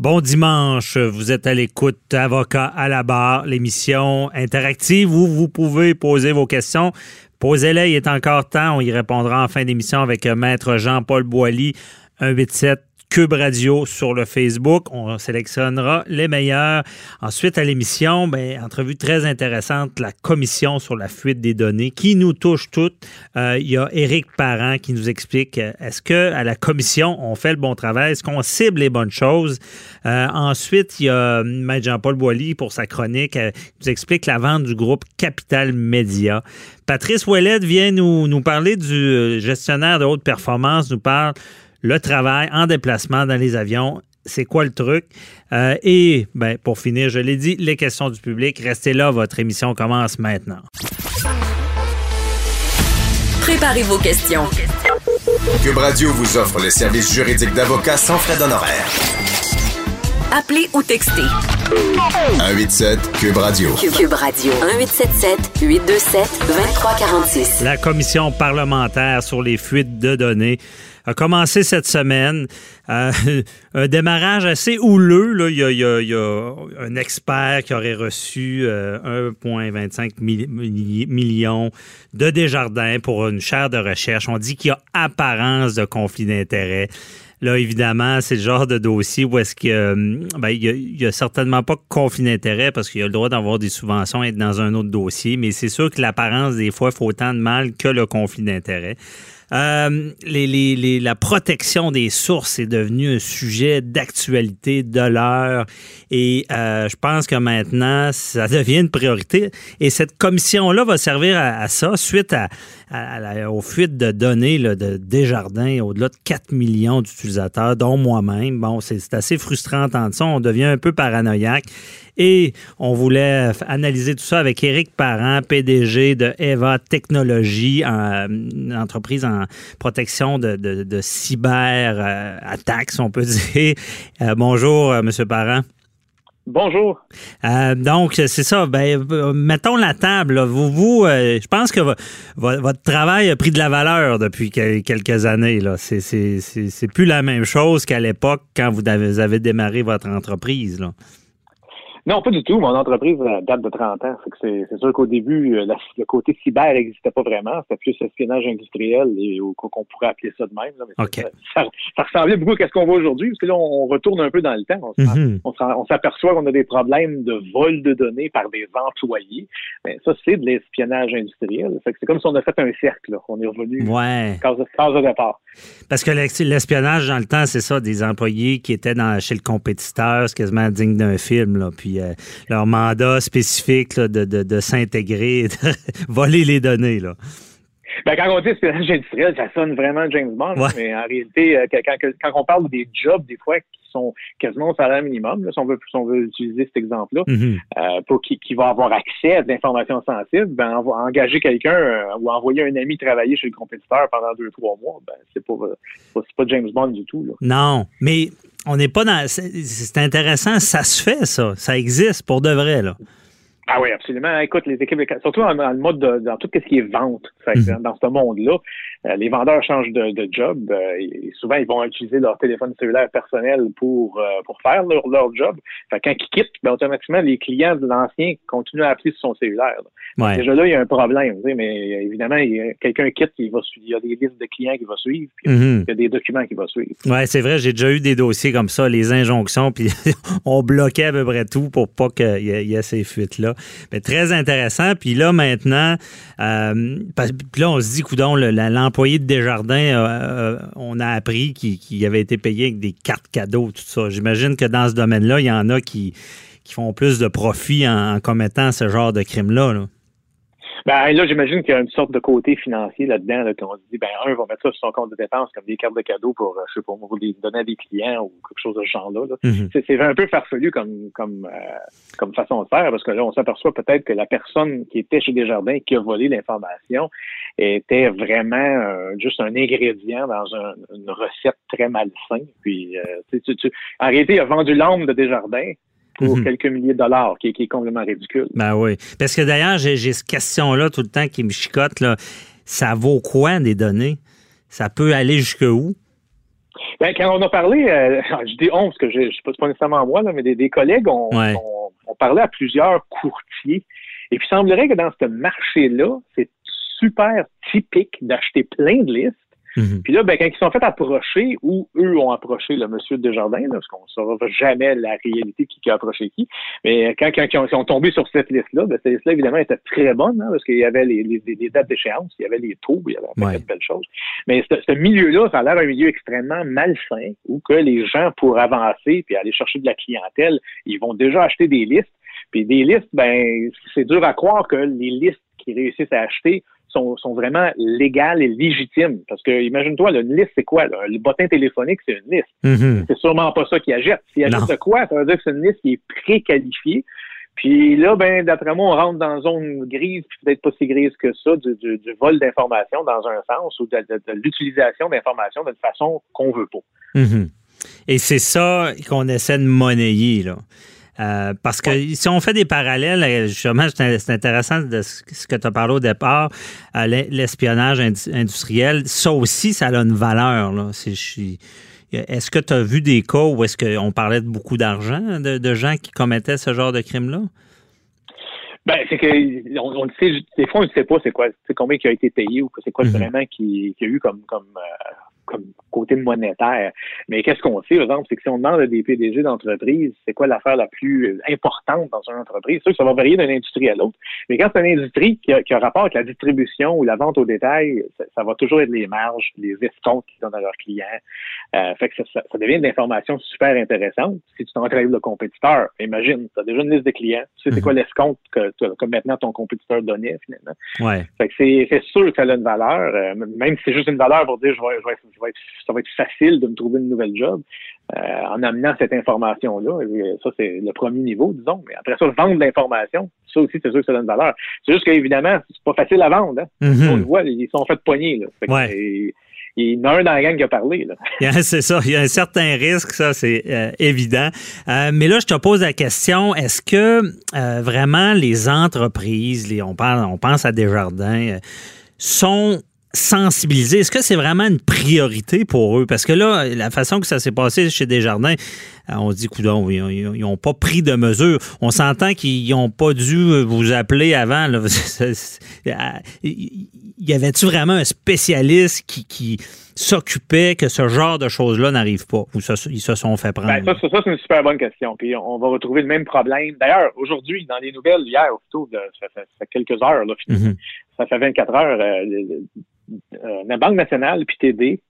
Bon dimanche, vous êtes à l'écoute Avocat à la barre, l'émission interactive où vous pouvez poser vos questions. Posez-les, il est encore temps, on y répondra en fin d'émission avec Maître Jean-Paul Boilly, 187 Cube Radio sur le Facebook. On sélectionnera les meilleurs. Ensuite, à l'émission, ben, entrevue très intéressante, la commission sur la fuite des données qui nous touche toutes. Euh, il y a Éric Parent qui nous explique euh, est-ce que à la commission, on fait le bon travail? Est-ce qu'on cible les bonnes choses? Euh, ensuite, il y a Maître Jean-Paul Boilly pour sa chronique qui nous explique la vente du groupe Capital Média. Patrice Ouellette vient nous, nous parler du gestionnaire de haute performance, nous parle le travail en déplacement dans les avions. C'est quoi le truc? Euh, et ben, pour finir, je l'ai dit, les questions du public. Restez là, votre émission commence maintenant. Préparez vos questions. Cube Radio vous offre les services juridiques d'avocats sans frais d'honoraires. Appelez ou textez. 187 Cube Radio. Cube Radio. 1877 827 2346. La commission parlementaire sur les fuites de données a commencé cette semaine. Euh, un démarrage assez houleux. Là. Il, y a, un expert qui aurait reçu 1,25 euh, million de Desjardins pour une chaire de recherche. On dit qu'il y a apparence de conflit d'intérêts. Là, évidemment, c'est le genre de dossier où est-ce qu'il euh, ben, il y, a certainement pas conflit d'intérêt parce qu'il a le droit d'avoir des subventions et être dans un autre dossier, mais c'est sûr que l'apparence, des fois, faut autant de mal que le conflit d'intérêt. Euh, la protection des sources est devenu un sujet d'actualité de l'heure et euh, je pense que maintenant, ça devient une priorité. Et cette commission-là va servir à, ça suite à, aux fuites de données de Desjardins, au-delà de 4 millions d'utilisateurs, dont moi-même. Bon, c'est assez frustrant d'entendre ça. On devient un peu paranoïaque. Et on voulait analyser tout ça avec Éric Parent, PDG de Eva Technologies, une entreprise en protection de, de, cyber euh, attaques, on peut dire. Euh, bonjour, euh, Monsieur Parent. Bonjour. donc, c'est ça. Ben, mettons la table. Vous, vous je pense que votre travail a pris de la valeur depuis quelques années. Là. C'est, c'est, plus la même chose qu'à l'époque quand vous avez, démarré votre entreprise. Là. Non, pas du tout. Mon entreprise date de 30 ans. C'est sûr qu'au début, euh, le côté cyber n'existait pas vraiment. C'était plus espionnage industriel et qu'on pourrait appeler ça de même. ça, ressemblait beaucoup à ce qu'on voit aujourd'hui, parce que là, on retourne un peu dans le temps. On mm-hmm. s'aperçoit qu'on a des problèmes de vol de données par des employés. Mais ça, c'est de l'espionnage industriel. C'est comme si on a fait un cercle. On est revenu ouais. case, de départ. Parce que l'espionnage, dans le temps, c'est ça, des employés qui étaient dans, chez le compétiteur, c'est quasiment digne d'un film. Là. Puis euh, leur mandat spécifique de, s'intégrer, de voler les données. Là. Ben, quand on dit espionnage industriel, ça sonne vraiment James Bond, mais en réalité, euh, quand, on parle des jobs, des fois, qui sont quasiment au salaire minimum, si, on veut, on veut utiliser cet exemple-là, mm-hmm. euh, pour qui, qui, va avoir accès à de l'information sensible, ben, engager quelqu'un ou envoyer un ami travailler chez le compétiteur pendant deux, trois mois, ben, c'est pas, pas, pas James Bond du tout. Là. Non, mais on n'est pas dans. C'est intéressant, ça se fait, ça. Ça existe pour de vrai, là. Ah oui, absolument. Écoute, les équipes, surtout dans, le mode de, dans tout ce qui est vente, mhm. dans ce monde-là, les vendeurs changent de, job. Euh, et souvent, ils vont utiliser leur téléphone cellulaire personnel pour euh, pour faire leur, leur job. Fait quand ils quittent, ben, automatiquement, les clients de l'ancien continuent à appeler sur son cellulaire. Déjà là, il y a un problème. Mais évidemment, quelqu'un quitte, il, va, il y a des listes de clients qui vont suivre, puis mhm. il y a des documents qui vont suivre. Oui, c'est vrai, j'ai déjà eu des dossiers comme ça, les injonctions, puis on bloquait à peu près tout pour pas qu'il y, ait ces fuites-là. Mais très intéressant. Puis là, maintenant, euh, puis là, on se dit, coudon, l'employé de Desjardins, euh, euh, on a appris qu'il avait été payé avec des cartes cadeaux, tout ça. J'imagine que dans ce domaine-là, il y en a qui, font plus de profit en, commettant ce genre de crime-là. là ben là, j'imagine qu'il y a une sorte de côté financier là-dedans, là, qu'on se dit, ben un va mettre ça sur son compte de dépenses comme des cartes de cadeaux pour, euh, je sais pas, pour les donner à des clients ou quelque chose de ce genre-là. Mhm. C'est un peu farfelu comme comme euh, comme façon de faire, parce que là, on s'aperçoit peut-être que la personne qui était chez Desjardins qui a volé l'information était vraiment euh, juste un ingrédient dans une recette très malsaine. Puis, tu, tu, en réalité, il a vendu l'âme de Desjardins pour mhm. quelques milliers de dollars, qui, est complètement ridicule. Ben oui. Parce que d'ailleurs, j'ai cette question-là tout le temps qui me chicote. Là. Ça vaut quoi des données? Ça peut aller jusqu'où? Ben, quand on a parlé, euh, je dis on parce que je, je pas, pas nécessairement moi, là, mais des, des collègues, on, on, on, parlait à plusieurs courtiers. Et puis, il semblerait que dans ce marché-là, c'est super typique d'acheter plein de listes Mhm. Puis là, ben, quand ils sont fait approcher, ou eux ont approché le monsieur Desjardins, là, parce qu'on ne saura jamais la réalité qui, qui, a approché qui, mais quand, quand, ils, ont, sont tombés sur cette liste-là, ben, cette liste-là, évidemment, était très bonne, hein, parce qu'il y avait les, les, les dates d'échéance, il y avait les taux, il y avait de belles choses. Mais ce, ce milieu-là, ça a l'air un milieu extrêmement malsain, où que les gens, pour avancer puis aller chercher de la clientèle, ils vont déjà acheter des listes. Puis des listes, ben, c'est dur à croire que les listes qui réussissent à acheter sont, sont vraiment légales et légitimes. Parce que, imagine-toi, une liste, c'est quoi? Le bottin téléphonique, c'est une liste. Mm-hmm. C'est sûrement pas ça qui achète. S'il achète quoi? Ça veut dire que c'est une liste qui est préqualifiée. Puis là, ben, d'après moi, on rentre dans une zone grise, puis peut-être pas si grise que ça, du, du, du vol d'informations dans un sens ou de, de, l'utilisation d'informations d'une façon qu'on veut pas. Mm-hmm. Et c'est ça qu'on essaie de monnayer, là. Euh, parce que si on fait des parallèles, euh, justement, c'est intéressant de ce que tu as parlé au départ, euh, l'espionnage industriel, ça aussi, ça a une valeur. Est-ce que tu as vu des cas où est-ce qu'on parlait de beaucoup d'argent, de, gens qui commettaient ce genre de crime-là? Ben, c'est que on, sait, des fois, on ne sait pas c'est quoi, c'est combien qui a été payé ou c'est quoi mm-hmm. vraiment qui, qui, a eu comme, comme comme côté monétaire. Mais qu'est-ce qu'on sait, par exemple, c'est que si on demande à des PDG d'entreprise, c'est quoi l'affaire la plus importante dans une entreprise, c'est sûr que ça va varier d'une industrie à l'autre. Mais quand c'est une industrie qui a, qui a, rapport avec la distribution ou la vente au détail, ça, va toujours être les marges, les escomptes qu'ils donnent à leurs clients. Euh, fait que ça, ça, devient une information super intéressante. Si tu t'en le compétiteur, imagine, tu as déjà une liste de clients, tu sais c'est mhm. quoi l'escompte que, que, maintenant ton compétiteur donnait finalement. Ouais. Fait que c'est sûr que ça a une valeur, euh, même si c'est juste une valeur pour dire je vais, je vais, je vais ça va être facile de me trouver une nouvelle job euh, en amenant cette information-là. Ça, c'est le premier niveau, disons. Mais après ça, vendre l'information, ça aussi, c'est sûr que ça donne valeur. C'est juste qu'évidemment, c'est pas facile à vendre. Hein. Mm-hmm. On le voit, ils sont faits poigner. Là. ouais. il y en a un dans la gang qui a parlé. c'est ça. Il y a un certain risque, ça, c'est euh, évident. Euh, mais là, je te pose la question, est-ce que vraiment les entreprises, les, on, parle, on pense à Desjardins, sont sensibiliser. Est-ce que c'est vraiment une priorité pour eux? Parce que là, la façon que ça s'est passé chez Desjardins, on se dit, coudon, ils n'ont pas pris de mesures. On s'entend qu'ils n'ont pas dû vous appeler avant. y avait-tu vraiment un spécialiste qui, s'occupait que ce genre de choses-là n'arrive pas ou ils se sont fait prendre? Ben, ça, c'est une super bonne question. Puis on va retrouver le même problème. D'ailleurs, aujourd'hui, dans les nouvelles, hier, plutôt, ça, fait, quelques heures, là, mm-hmm. ça fait 24 heures, euh, euh, la Banque nationale puis TD,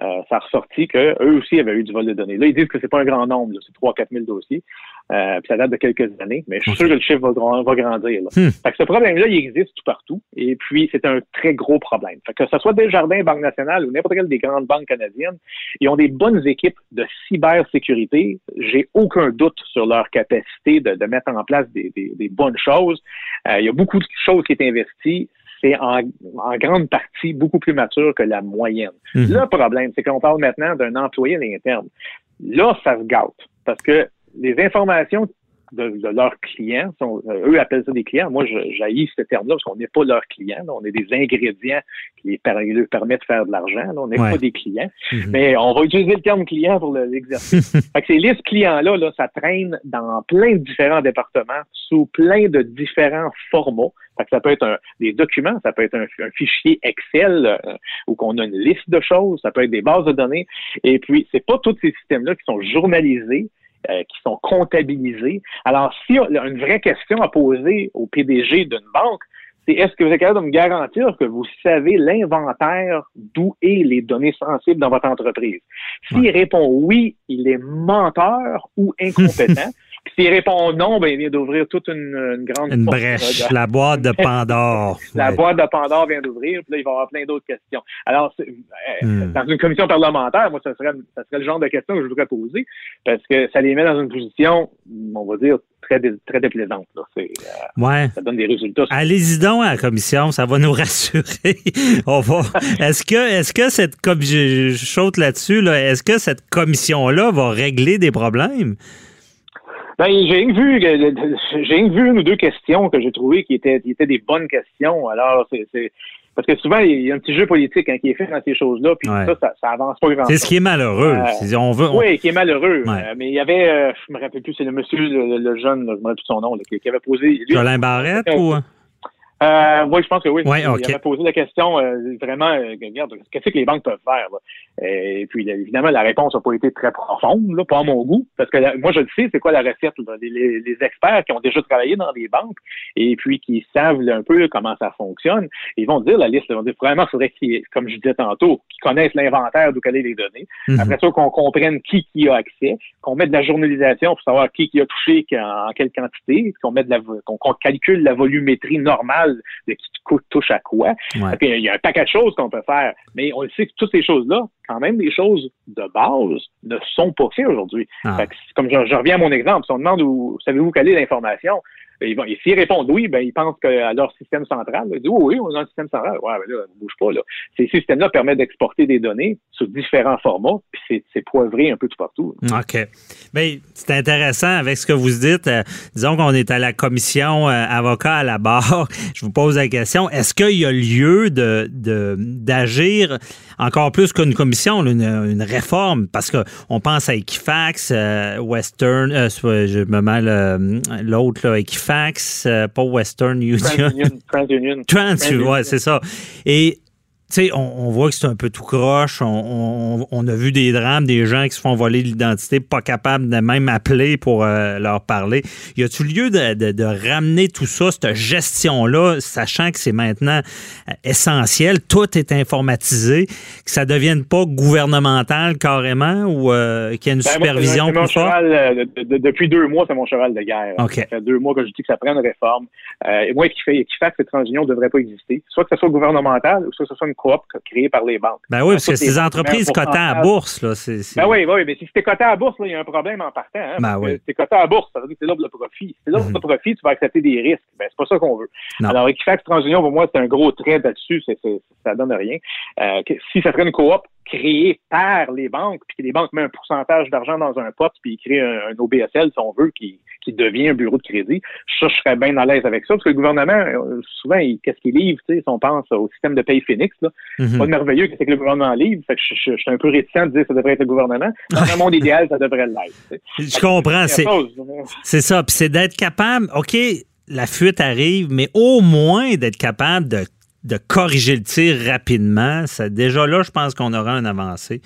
euh, ça a ressorti qu'eux aussi avaient eu du vol de données. Là, ils disent que c'est pas un grand nombre, c'est 3 4 000 dossiers. Euh, puis ça date de quelques années, mais je suis sûr que le chiffre va, grandir. Là. Hmm. Fait que ce problème-là, il existe tout partout. Et puis, c'est un très gros problème. Fait que ce soit Desjardins, Banque nationale ou n'importe quelle des grandes banques canadiennes, ils ont des bonnes équipes de cybersécurité. J'ai aucun doute sur leur capacité de, mettre en place des, bonnes choses. Euh, il y a beaucoup de choses qui sont investies c'est en, grande partie beaucoup plus mature que la moyenne. Mhm. Le problème, c'est qu'on parle maintenant d'un employé à l'interne. Là, ça se gâte parce que les informations de, leurs clients. Sont, euh, eux appellent ça des clients. Moi, j'haïs ce terme-là parce qu'on n'est pas leurs clients. On est des ingrédients qui les leur permettent de faire de l'argent. On n'est pas des clients. Mhm. Mais on va utiliser le terme client pour l'exercice. ces listes clients-là, là, ça traîne dans plein de différents départements, sous plein de différents formats. Fait que ça peut être un, des documents, ça peut être un, fichier Excel euh, où qu'on a une liste de choses, ça peut être des bases de données. Et puis, c'est pas tous ces systèmes-là qui sont journalisés euh, qui sont comptabilisés. Alors, si une vraie question à poser au PDG d'une banque, c'est est-ce que vous êtes capable de me garantir que vous savez l'inventaire d'où est les données sensibles dans votre entreprise? S'il répond oui, il est menteur ou incompétent. S'il répond non, ben, il vient d'ouvrir toute une, grande une brèche, la boîte de Pandore. la boîte de Pandore vient d'ouvrir, puis là, il va y avoir plein d'autres questions. Alors, euh, hmm. dans une commission parlementaire, moi, ça serait, ça serait le genre de questions que je voudrais poser, parce que ça les met dans une position, on va dire, très, très déplaisante. Là. Euh, ouais. Ça donne des résultats. Allez-y donc à la commission, ça va nous rassurer. on va. Est-ce que, est-ce que cette je, je saute là-dessus, là, est-ce que cette commission-là va régler des problèmes? Ben, j'ai vu, j'ai vu une ou deux questions que j'ai trouvées qui étaient, qui étaient des bonnes questions. Alors, c'est, Parce que souvent, il y a un petit jeu politique hein, qui est fait dans ces choses-là, puis ça, ça, ça, avance pas grand-chose. C'est ce qui est malheureux. Euh, on veut, Oui, qui est malheureux. Euh, mais il y avait, euh, je me rappelle plus, c'est le monsieur, le, jeune, je me rappelle plus son nom, qui, avait posé... Lui, Jolin Barrette ou... Euh, oui, je pense que oui. Ouais, okay. Il avait posé la question euh, vraiment, euh, regarde, qu'est-ce que les banques peuvent faire? Là? Et puis, évidemment, la réponse n'a pas été très profonde, là, pas à mon goût, parce que moi, je le sais, c'est quoi la recette? Les, les, experts qui ont déjà travaillé dans des banques et puis qui savent un peu comment ça fonctionne, ils vont dire la liste, ils vont dire, vraiment, il faudrait qu'ils, comme je disais tantôt, qu'ils connaissent l'inventaire d'où est les données. Mm-hmm. Après ça, qu'on comprenne qui qui a accès, qu'on mette de la journalisation pour savoir qui qui a touché en, quelle quantité, qu'on mette de la, qu'on calcule la volumétrie normale de qui touche à quoi. il y a un paquet de choses qu'on peut faire, mais on le sait que toutes ces choses-là, quand même, les choses de base ne sont pas faites aujourd'hui. Ah. Comme je, je, reviens à mon exemple, si on demande où savez-vous quelle est l'information, et s'ils répondent oui, ben, ils pensent qu'à leur système central, ils disent oui, on a un système central. Ouais, ben là, ne bouge pas. Là. Ces systèmes-là permettent d'exporter des données sous différents formats, puis c'est poivré un peu tout partout. OK. Bien, c'est intéressant avec ce que vous dites. Euh, disons qu'on est à la commission euh, avocat à la barre. Je vous pose la question, est-ce qu'il y a lieu de d'agir encore plus qu'une commission, une, réforme? Parce qu'on pense à Equifax, euh, Western, je me mêle l'autre, Equifax, Fax, euh, pas Western Union. TransUnion. Trans, Trans, ouais, c'est ça. Et sais, on, voit que c'est un peu tout croche. On, a vu des drames, des gens qui se font voler l'identité, pas capables de même appeler pour euh, leur parler. Y a-tu lieu de, ramener tout ça, cette gestion-là, sachant que c'est maintenant euh, essentiel, tout est informatisé, que ça ne devienne pas gouvernemental carrément ou euh, qu'il y ait une ben, supervision plus forte? depuis deux mois, c'est mon cheval de guerre. Ça fait deux mois que je dis que ça prenne une réforme. et moi, qui fait, qui fait que cette transition ne devrait pas exister. Soit que ce soit gouvernemental, ou soit que ce soit une coop créée par les banques. Ben oui, parce que ces entreprises cotées à bourse, là, c'est. Ben oui, oui, mais si c'était coté à bourse, il y a un problème en partant. Hein, ben oui. C'est coté à bourse, ça veut dire que c'est l'offre de profit. Si c'est l'offre de mhm. profit, tu vas accepter des risques. Ben, c'est pas ça qu'on veut. Alors, Equifax TransUnion, pour moi, c'est un gros trait là-dessus, ça donne rien. Euh, si ça serait une coop, créé par les banques, puis que les banques mettent un pourcentage d'argent dans un pot, puis ils créent un, OBSL, si on veut, qui, qui devient un bureau de crédit. Ça, je serais bien à l'aise avec ça, parce que le gouvernement, euh, souvent, qu'est-ce qu'il livre, tu sais, si on pense au système de paye Phoenix, là, c'est mhm. pas merveilleux que c'est que le gouvernement livre, fait que je, suis un peu réticent de dire que ça devrait être le gouvernement. Dans un monde idéal, ça devrait l'être. Je comprends, c'est ça, puis c'est d'être capable, OK, la fuite arrive, mais au moins d'être capable de de corriger le tir rapidement. Ça, déjà là, je pense qu'on aura un avancé.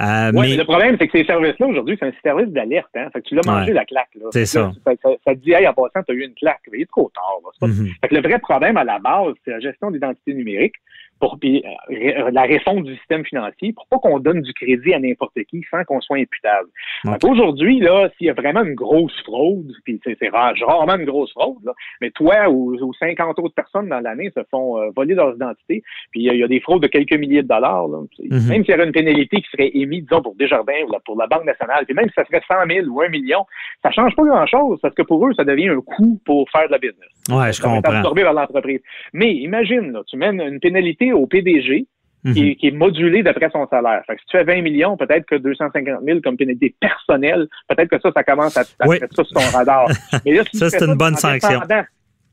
Euh, mais... Le problème, c'est que ces services-là, aujourd'hui, c'est un service d'alerte. Hein? Fait que tu l'as mangé, la claque. C'est ça. Ça, te dit, hey, en passant, tu as eu une claque. Mais il est trop tard. Mhm. fait que le vrai problème à la base, c'est la gestion d'identité numérique pour euh, la réforme du système financier pour pas qu'on donne du crédit à n'importe qui sans qu'on soit imputable. Aujourd'hui, là, s'il y a vraiment une grosse fraude, puis c'est rarement une grosse fraude, là, mais toi ou, 50 autres personnes dans l'année se font euh, voler leurs identités, puis il y, a des fraudes de quelques milliers de dollars. Là. Mhm. Même s'il y avait une pénalité qui serait émise, disons, pour Desjardins ou pour la Banque nationale, puis même si ça serait 100 000 ou 1 million, ça change pas grand-chose parce que pour eux, ça devient un coût pour faire de la business. Ouais, je comprends. absorbé par l'entreprise. Mais imagine, là, tu mènes une pénalité au PDG mhm. qui, est modulé d'après son salaire. Fait que si tu fais 20 millions, peut-être que 250 000 comme pénalité personnelle, peut-être que ça, ça commence à, à mettre ça sur ton radar. Mais là, ça, c'est une bonne sanction.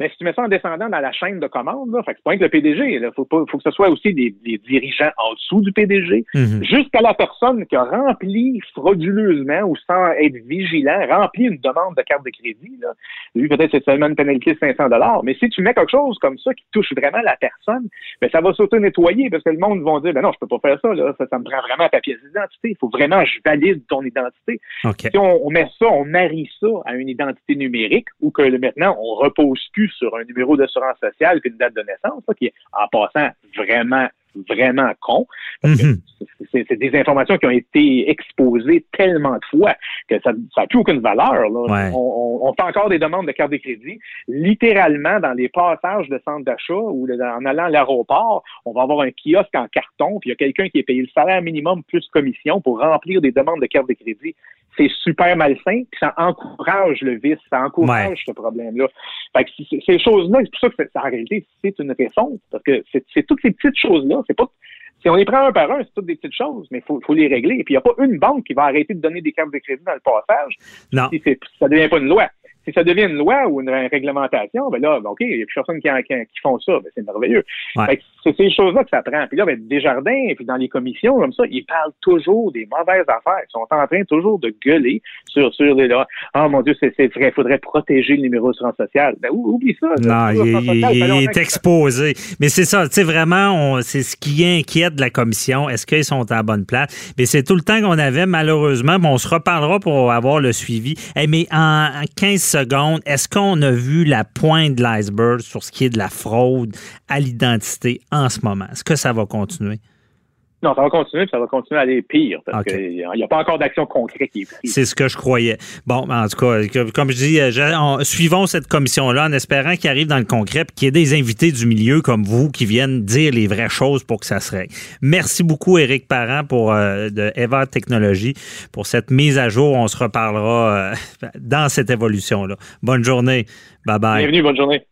Mais si tu mets ça en descendant dans la chaîne de commande, là, fait c'est pas que le PDG, il faut, faut que ce soit aussi des, dirigeants en dessous du PDG, mhm. jusqu'à la personne qui a rempli frauduleusement ou sans être vigilant, rempli une demande de carte de crédit. Là. Lui, peut-être c'est seulement une pénalité de 500 dollars, mais si tu mets quelque chose comme ça qui touche vraiment la personne, ben ça va s'auto-nettoyer parce que le monde va dire, ben non, je peux pas faire ça, là, ça, ça me prend vraiment ta pièce d'identité. Il faut vraiment que je valide ton identité. Si on, on, met ça, on marie ça à une identité numérique ou que maintenant on repose plus sur un numéro d'assurance sociale qu'une date de naissance, qui est en passant vraiment vraiment con. Mhm. C'est des informations qui ont été exposées tellement de fois que ça n'a plus aucune valeur. On, fait encore des demandes de carte de crédit. Littéralement, dans les passages de centre d'achat ou en allant à l'aéroport, on va avoir un kiosque en carton, puis il y a quelqu'un qui est payé le salaire minimum plus commission pour remplir des demandes de carte de crédit c'est super malsain, puis ça encourage le vice, ça encourage ce problème-là. Fait que ces choses-là, c'est pour ça que en réalité, c'est une réponse, parce que c'est toutes ces petites choses-là, c'est pas si on les prend un par un, c'est toutes des petites choses, mais il faut, faut, les régler. Et puis, il n'y a pas une banque qui va arrêter de donner des cartes de crédit dans le passage non. si ça ne devient pas une loi. Si ça devient une loi ou une réglementation, ben là, OK, il n'y a plus personne qui, qui, font ça, ben c'est merveilleux. C'est ces choses-là que ça prend. Puis là, ben, Desjardins, puis dans les commissions comme ça, ils parlent toujours des mauvaises affaires. Ils sont en train toujours de gueuler sur, sur les là. Oh mon Dieu, c'est vrai, il faudrait protéger le numéro de social. Ben, oublie ça. Non, il, est exposé. Mais c'est ça, tu sais, vraiment, c'est ce qui inquiète la commission. Est-ce qu'ils sont à la bonne place? Mais c'est tout le temps qu'on avait, malheureusement. on se reparlera pour avoir le suivi. mais en 15 secondes, est-ce qu'on a vu la pointe de l'iceberg sur ce qui est de la fraude à l'identité en ce moment? Est-ce que ça va continuer? Non, ça va continuer, ça va continuer à aller pire parce qu'il n'y a pas encore d'action concrète qui est prise. C'est ce que je croyais. Bon, en tout cas, comme je dis, euh, suivons cette commission-là en espérant qu'il arrive dans le concret et qu'il y ait des invités du milieu comme vous qui viennent dire les vraies choses pour que ça se règle. Merci beaucoup, Éric Parent, pour euh, de Eva Technologies, pour cette mise à jour. On se reparlera euh, dans cette évolution-là. Bonne journée. Bye bye. Bienvenue, bonne journée.